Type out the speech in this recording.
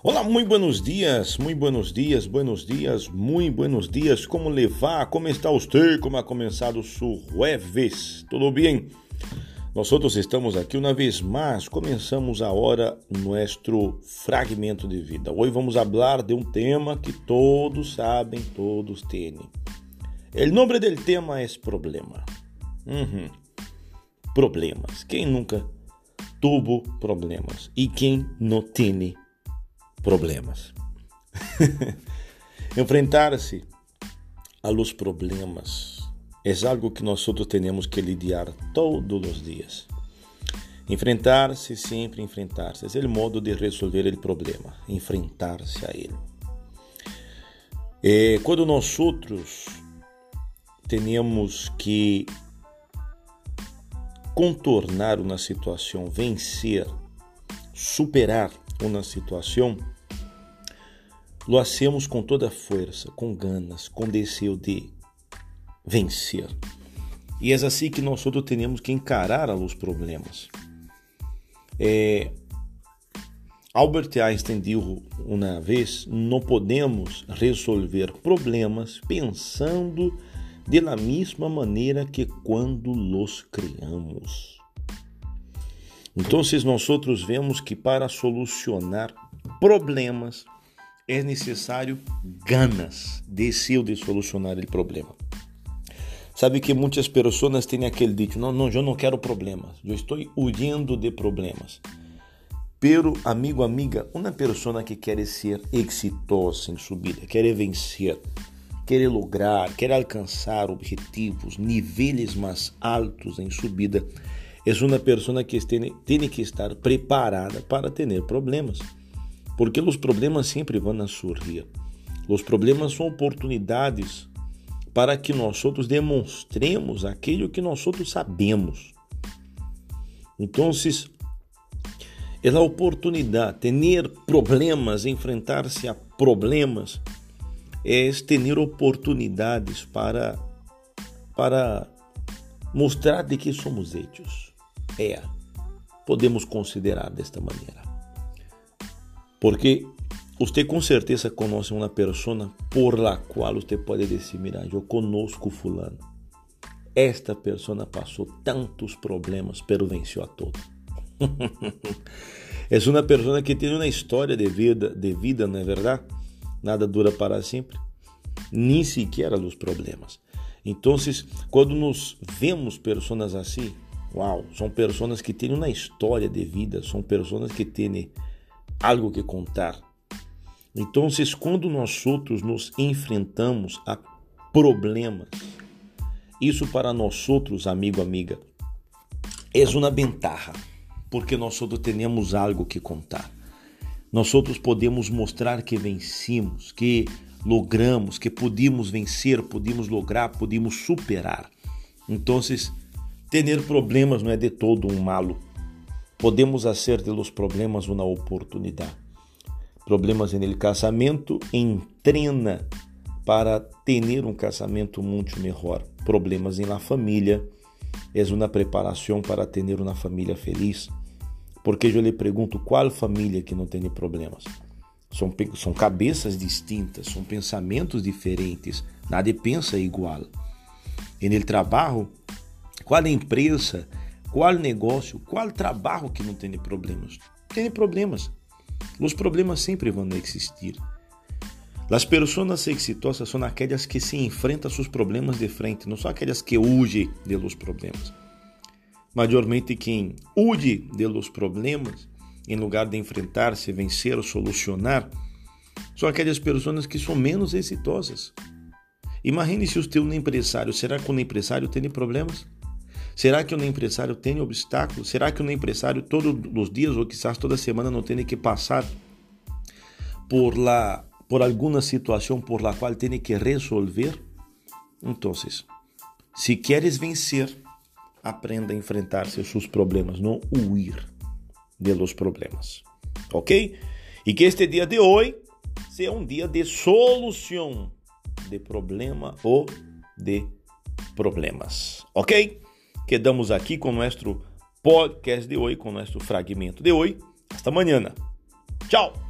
Olá, muito buenos dias, muito buenos dias, buenos dias, muito buenos dias. Como levar? Como está você? Como ha começado su jueves? Tudo bem? Nós estamos aqui uma vez mais. Começamos agora nosso fragmento de vida. Hoje vamos falar de um tema que todos sabem, todos têm. O nome do tema é problema. Uhum. Problemas. Quem nunca tuvo problemas? E quem não tem problemas? Problemas. Enfrentar-se a los problemas é algo que nós todos temos que lidiar todos os dias. Enfrentar-se, sempre enfrentar-se, é o modo de resolver o problema, enfrentar-se a ele. É, quando nós outros temos que contornar uma situação, vencer, superar uma situação, lo hacemos com toda força, com ganas, com desejo de vencer. E é assim que nós todos temos que encarar os problemas. É, Albert Einstein disse uma vez: não podemos resolver problemas pensando de la mesma maneira que quando los criamos. Então, nós outros vemos que para solucionar problemas é necessário ganas, desejo de solucionar o problema. Sabe que muitas pessoas têm aquele dito: não, não, eu não quero problemas, eu estou huyendo de problemas. Pero, amigo, amiga, uma pessoa que quer ser exitosa em sua vida, quer vencer, quer lograr, quer alcançar objetivos, níveis mais altos em sua vida, é uma pessoa que tem que estar preparada para ter problemas, porque os problemas sempre vão surgir. Os problemas são oportunidades para que nós outros demonstremos aquilo que nós outros sabemos. Então, é a oportunidade, ter problemas, enfrentar-se a problemas, é ter oportunidades para, para mostrar de que somos hechos. É, podemos considerar desta maneira. Porque você com certeza conhece uma pessoa por la qual você pode dizer, mira, eu conosco fulano. Esta pessoa passou tantos problemas, pero venceu a todo. é uma pessoa que tem uma história de vida, de vida, não é verdade? Nada dura para sempre, nem sequer os problemas. Então, quando nos vemos pessoas assim, Uau, são pessoas que têm uma história de vida, são pessoas que têm algo que contar. Então, quando nós outros nos enfrentamos a problemas, isso para nós outros, amigo, amiga, é uma ventaja, porque nós outros temos algo que contar. Nós outros podemos mostrar que vencemos, que logramos, que podemos vencer, podemos lograr, podemos superar. Então, Ter problemas não é de todo um malo. Podemos hacer de los problemas uma oportunidade. Problemas no casamento entrena para ter um casamento muito melhor. Problemas na família é uma preparação para ter uma família feliz. Porque eu lhe pergunto qual família que não tem problemas? São, são cabeças distintas, são pensamentos diferentes, nada pensa igual. E no trabalho qual empresa, qual negócio, qual trabalho que não tem problemas? Tem problemas. Os problemas sempre vão existir. As pessoas exitosas são aquelas que se enfrentam seus problemas de frente, não são aquelas que huem de los problemas. Maiormente quem huye de los problemas, em lugar de enfrentar-se, vencer ou solucionar, são aquelas pessoas que são menos exitosas. Imagine se o teu empresário, será que o empresário tem problemas? Será que o empresário tem obstáculos? Será que o empresário todos os dias ou quizás toda semana não tem que passar por la por alguma situação por la qual tem que resolver? Então, se queres vencer, aprenda a enfrentar seus problemas, não huir de los problemas. Ok? E que este dia de hoje seja um dia de solução de problema ou de problemas. Ok? Quedamos aqui com nosso podcast de hoje, com nosso fragmento de hoje. Hasta amanhã. Tchau!